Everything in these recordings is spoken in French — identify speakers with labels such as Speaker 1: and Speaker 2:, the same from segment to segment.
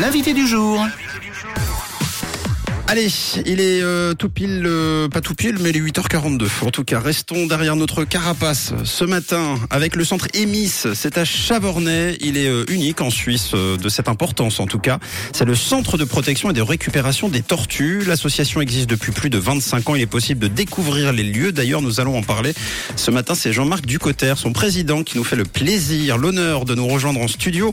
Speaker 1: L'invité du jour.
Speaker 2: Allez, il est euh, tout pile, euh, pas tout pile, mais il est 8h42. En tout cas, restons derrière notre carapace ce matin avec le centre EMIS. C'est à Chavornay. Il est euh, unique en Suisse, de cette importance en tout cas. C'est le centre de protection et de récupération des tortues. L'association existe depuis plus de 25 ans. Il est possible de découvrir les lieux. D'ailleurs, nous allons en parler. Ce matin, c'est Jean-Marc Ducotter, son président, qui nous fait le plaisir, l'honneur de nous rejoindre en studio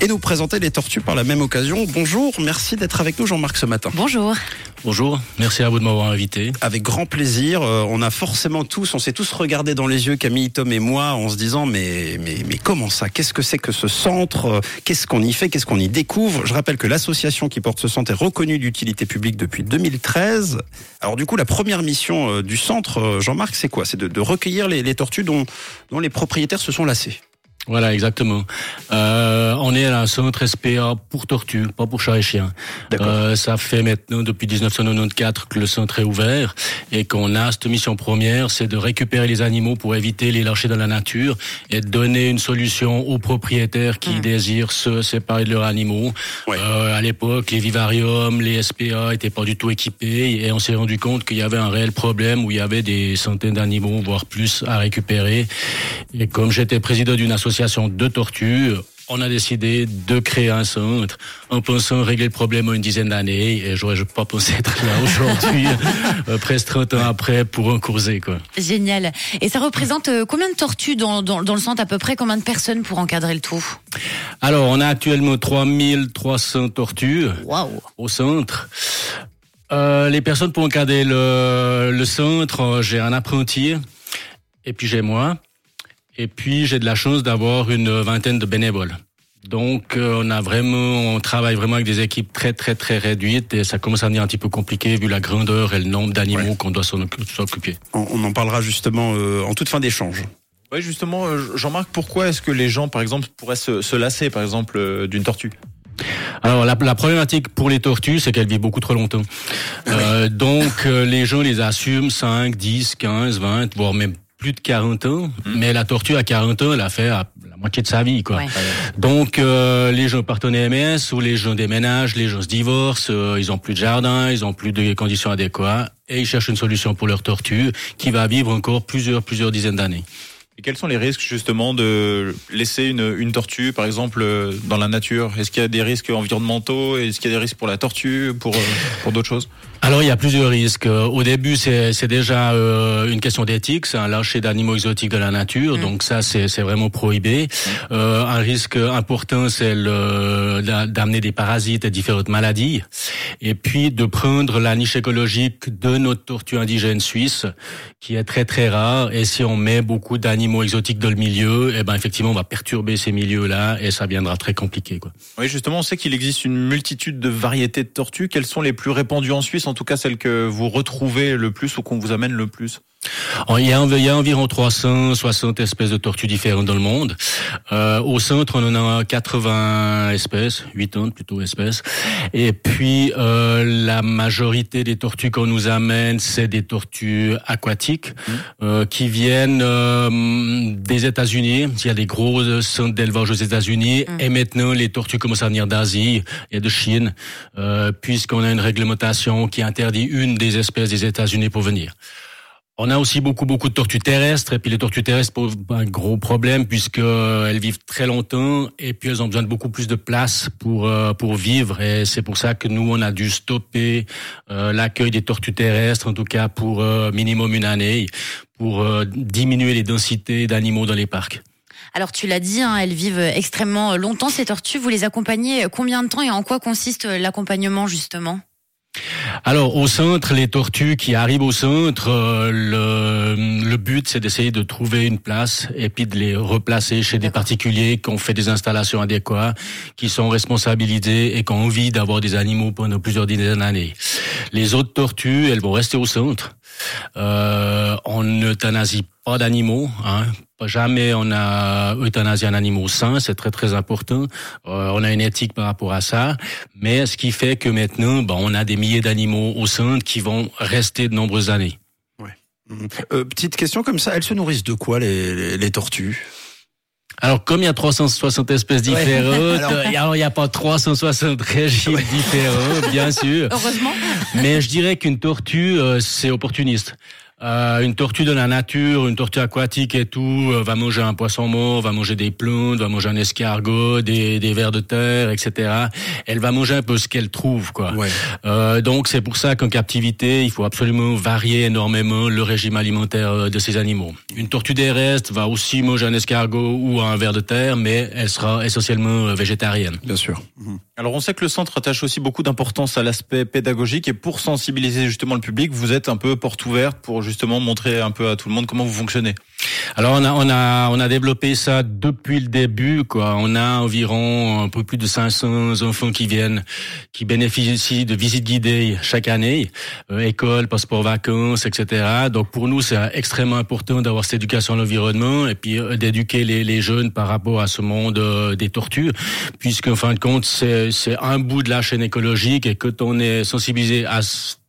Speaker 2: et nous présenter les tortues par la même occasion. Bonjour, merci d'être avec nous Jean-Marc ce matin.
Speaker 3: Bonjour.
Speaker 4: Bonjour, merci à vous de m'avoir invité.
Speaker 2: Avec grand plaisir. Euh, on a forcément tous, on s'est tous regardé dans les yeux, Camille, Tom et moi, en se disant mais mais mais comment ça? Qu'est-ce que c'est que ce centre? Qu'est-ce qu'on y fait? Qu'est-ce qu'on y découvre? Je rappelle que l'association qui porte ce centre est reconnue d'utilité publique depuis 2013. Alors du coup, la première mission euh, du centre, euh, Jean-Marc, c'est quoi? C'est de, de, recueillir les, les tortues dont dont les propriétaires se sont lassés.
Speaker 4: Voilà, exactement. Euh, on est à un centre SPA pour tortues, pas pour chats et chiens. Euh, ça fait maintenant depuis 1994 que le centre est ouvert et qu'on a cette mission première, c'est de récupérer les animaux pour éviter les lâcher dans la nature et de donner une solution aux propriétaires qui mmh. désirent se séparer de leurs animaux. Euh, à l'époque, les vivariums, les SPA étaient pas du tout équipés et on s'est rendu compte qu'il y avait un réel problème où il y avait des centaines d'animaux, voire plus, à récupérer. Et comme j'étais président d'une association de tortues, on a décidé de créer un centre en pensant régler le problème en une dizaine d'années. Et j'aurais pas pensé être là aujourd'hui, euh, presque 30 ans après, pour en courser. Quoi.
Speaker 3: Génial. Et ça représente euh, combien de tortues dans, dans, dans, le centre à peu près? Combien de personnes pour encadrer le tout?
Speaker 4: Alors, on a actuellement 3300 tortues
Speaker 3: wow.
Speaker 4: au centre. Euh, les personnes pour encadrer le, le centre, j'ai un apprenti et puis j'ai moi. Et puis j'ai de la chance d'avoir une vingtaine de bénévoles. Donc euh, on a vraiment, on travaille vraiment avec des équipes très très très réduites et ça commence à devenir un petit peu compliqué vu la grandeur et le nombre d'animaux qu'on doit s'occuper.
Speaker 2: On, en parlera justement euh, en toute fin d'échange.
Speaker 5: Oui, justement, euh, Jean-Marc, pourquoi est-ce que les gens, par exemple, pourraient se, se lasser, par exemple, d'une tortue?
Speaker 4: Alors la, la, problématique pour les tortues, c'est qu'elles vivent beaucoup trop longtemps. Euh, donc les gens les assument 5, 10, 15, 20, voire même plus de 40 ans, mmh. mais la tortue à 40 ans, elle a fait la moitié de sa vie, quoi. Donc euh, les gens partent en MS ou les gens déménagent, les gens se divorcent, euh, ils ont plus de jardin, ils ont plus de conditions adéquates et ils cherchent une solution pour leur tortue qui va vivre encore plusieurs plusieurs dizaines d'années.
Speaker 5: Et quels sont les risques justement de laisser une, une tortue, par exemple, euh, dans la nature? Est-ce qu'il y a des risques environnementaux? Est-ce qu'il y a des risques pour la tortue, pour, pour d'autres choses?
Speaker 4: Alors il y a plusieurs risques. Au début, c'est déjà euh, une question d'éthique, c'est un lâcher d'animaux exotiques de la nature, mm. donc ça c'est vraiment prohibé. Mm. Euh, un risque important, c'est d'amener des parasites et différentes maladies, et puis de prendre la niche écologique de notre tortue indigène suisse, qui est très très rare. Et si on met beaucoup d'animaux exotiques dans le milieu, eh ben effectivement on va perturber ces milieux-là et ça viendra très compliqué. Quoi.
Speaker 5: Oui, justement, on sait qu'il existe une multitude de variétés de tortues. Quelles sont les plus répandues en Suisse en tout cas celle que vous retrouvez le plus ou qu'on vous amène le plus?
Speaker 4: Il y, a, il y a environ 360 espèces de tortues différentes dans le monde. Euh, au centre, on en a 80 espèces, 80 plutôt espèces. Et puis, euh, la majorité des tortues qu'on nous amène, c'est des tortues aquatiques mmh. euh, qui viennent euh, des États-Unis. Il y a des gros centres d'élevage aux États-Unis. Mmh. Et maintenant, les tortues commencent à venir d'Asie et de Chine, euh, puisqu'on a une réglementation qui interdit une des espèces des États-Unis pour venir. On a aussi beaucoup beaucoup de tortues terrestres et puis les tortues terrestres posent un gros problème puisque euh, elles vivent très longtemps et puis elles ont besoin de beaucoup plus de place pour euh, pour vivre et c'est pour ça que nous on a dû stopper euh, l'accueil des tortues terrestres en tout cas pour minimum une année pour diminuer les densités d'animaux dans les parcs.
Speaker 3: Alors tu l'as dit, hein, elles vivent extrêmement longtemps ces tortues. Vous les accompagnez combien de temps et en quoi consiste l'accompagnement justement?
Speaker 4: Alors au centre, les tortues qui arrivent au centre, euh, le, le, but c'est d'essayer de trouver une place et puis de les replacer chez des particuliers qui ont fait des installations adéquates, qui sont responsabilisés et qui ont envie d'avoir des animaux pendant plusieurs dizaines d'années. Les autres tortues, elles vont rester au centre. Euh, on n'euthanasie pas d'animaux, hein, Jamais on a euthanasié un animal sain, c'est très très important. Euh, on a une éthique par rapport à ça, mais ce qui fait que maintenant, ben, on a des milliers d'animaux au centre qui vont rester de nombreuses années.
Speaker 2: Ouais. Euh, petite question comme ça, elles se nourrissent de quoi les, les, les tortues?
Speaker 4: Alors, comme il y a 360 espèces différentes, alors, il n'y a pas 360 régimes différents, bien sûr.
Speaker 3: Heureusement.
Speaker 4: Mais je dirais qu'une tortue, euh, c'est opportuniste. Euh, une tortue de la nature, une tortue aquatique et tout, euh, va manger un poisson mort, va manger des plantes, va manger un escargot, des, des vers de terre, etc. Elle va manger un peu ce qu'elle trouve, quoi.
Speaker 2: Ouais.
Speaker 4: Euh, donc c'est pour ça qu'en captivité, il faut absolument varier énormément le régime alimentaire euh, de ces animaux. Une tortue terrestre va aussi manger un escargot ou un ver de terre, mais elle sera essentiellement euh, végétarienne.
Speaker 2: Bien sûr.
Speaker 5: Alors on sait que le centre attache aussi beaucoup d'importance à l'aspect pédagogique et pour sensibiliser justement le public, vous êtes un peu porte ouverte pour justement montrer un peu à tout le monde comment vous fonctionnez.
Speaker 4: Alors on a on a on a développé ça depuis le début quoi. On a environ un peu plus de 500 enfants qui viennent, qui bénéficient de visites guidées chaque année, euh, école, passeport vacances, etc. Donc pour nous c'est extrêmement important d'avoir cette éducation à l'environnement et puis euh, d'éduquer les, les jeunes par rapport à ce monde euh, des tortues, puisqu'en fin de compte c'est c'est un bout de la chaîne écologique et quand on est sensibilisé à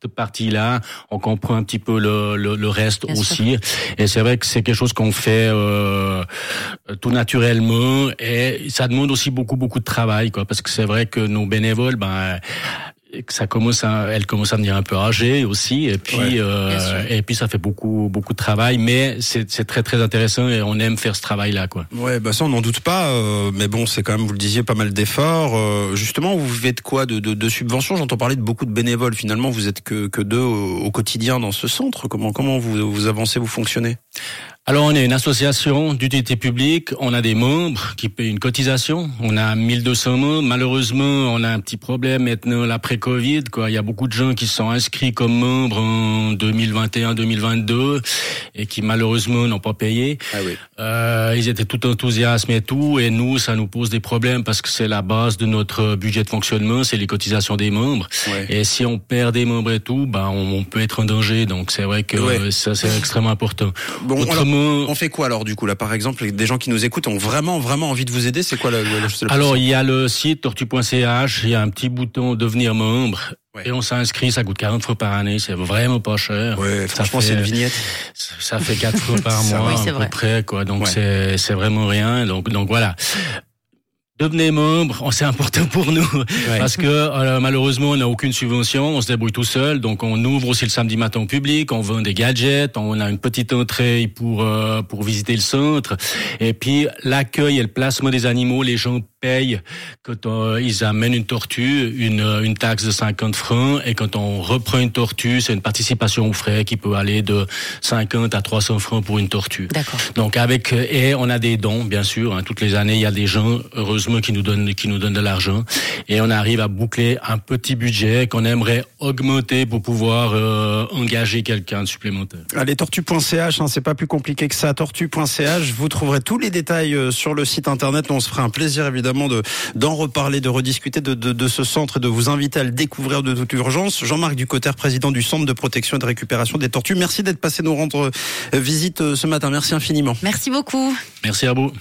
Speaker 4: cette partie-là, on comprend un petit peu le, le, le reste
Speaker 3: Bien
Speaker 4: aussi. Et c'est vrai que c'est quelque chose qu'on fait euh, tout naturellement. Et ça demande aussi beaucoup beaucoup de travail quoi. Parce que c'est vrai que nos bénévoles ben que ça commence à, elle commence à devenir un peu âgée aussi et puis
Speaker 2: Ouais,
Speaker 4: euh, et puis ça fait beaucoup beaucoup de travail mais c'est c'est très très intéressant et on aime faire ce travail là quoi.
Speaker 2: Ouais, bah ça on n'en doute pas, euh, mais bon, c'est quand même, vous le disiez, pas mal d'efforts. Euh, justement, vous vivez de quoi de, de, de subventions? J'entends parler de beaucoup de bénévoles. Finalement, vous êtes que, que deux au, au quotidien dans ce centre. Comment comment vous, vous avancez, vous fonctionnez?
Speaker 4: Alors on est une association d'utilité publique, on a des membres qui payent une cotisation, on a 1200 membres. Malheureusement, on a un petit problème maintenant l'après Covid quoi, il y a beaucoup de gens qui sont inscrits comme membres en 2021-2022 et qui malheureusement n'ont pas payé.
Speaker 2: Ah oui.
Speaker 4: Euh, ils étaient tout enthousiasmes et tout, et nous, ça nous pose des problèmes parce que c'est la base de notre budget de fonctionnement, c'est les cotisations des membres.
Speaker 2: Ouais.
Speaker 4: Et si on perd des membres et tout, ben on, on peut être en danger. Donc c'est vrai que
Speaker 2: Ouais.
Speaker 4: ça c'est extrêmement important.
Speaker 2: Bon, alors,
Speaker 4: Autrement,
Speaker 2: on fait quoi alors du coup là Par exemple, des gens qui nous écoutent ont vraiment vraiment envie de vous aider. C'est quoi le, le, le- le-
Speaker 4: alors il y a le site tortue.ch, il y a un petit bouton devenir membre.
Speaker 2: Ouais.
Speaker 4: Et on s'inscrit, ça coûte 40 francs par année, c'est vraiment pas cher.
Speaker 2: Ouais,
Speaker 4: Ça
Speaker 2: franchement,
Speaker 4: fait-
Speaker 2: c'est une vignette.
Speaker 4: Ça fait quatre fois par mois.
Speaker 3: Oui,
Speaker 4: à peu près, quoi. Donc
Speaker 2: Ouais.
Speaker 4: c'est c'est vraiment rien. Donc donc voilà. Devenez membre, c'est important pour nous. Parce que euh, malheureusement on n'a aucune subvention, on se débrouille tout seul, donc on ouvre aussi le samedi matin au public, on vend des gadgets, on a une petite entrée pour euh, pour visiter le centre, et puis l'accueil et le placement des animaux, les gens payent quand euh, ils amènent une tortue, une une taxe de 50 francs, et quand on reprend une tortue, c'est une participation aux frais qui peut aller de 50 à 300 francs pour une tortue.
Speaker 3: D'accord.
Speaker 4: Donc avec et on a des dons bien sûr. Hein, toutes les années, il y a des gens heureusement qui nous donnent qui nous donnent de l'argent et on arrive à boucler un petit budget qu'on aimerait augmenter pour pouvoir euh, engager quelqu'un de supplémentaire.
Speaker 2: Allez, tortue.ch, hein, c'est pas plus compliqué que ça. Tortue.ch, vous trouverez tous les détails euh, sur le site internet. On se fera un plaisir évidemment de d'en reparler, de rediscuter de, de, de ce centre et de vous inviter à le découvrir de toute urgence. Jean-Marc Ducotter, président du Centre de protection et de récupération des tortues. Merci d'être passé nous rendre euh, visite euh, ce matin. Merci infiniment.
Speaker 3: Merci beaucoup.
Speaker 4: Merci à vous.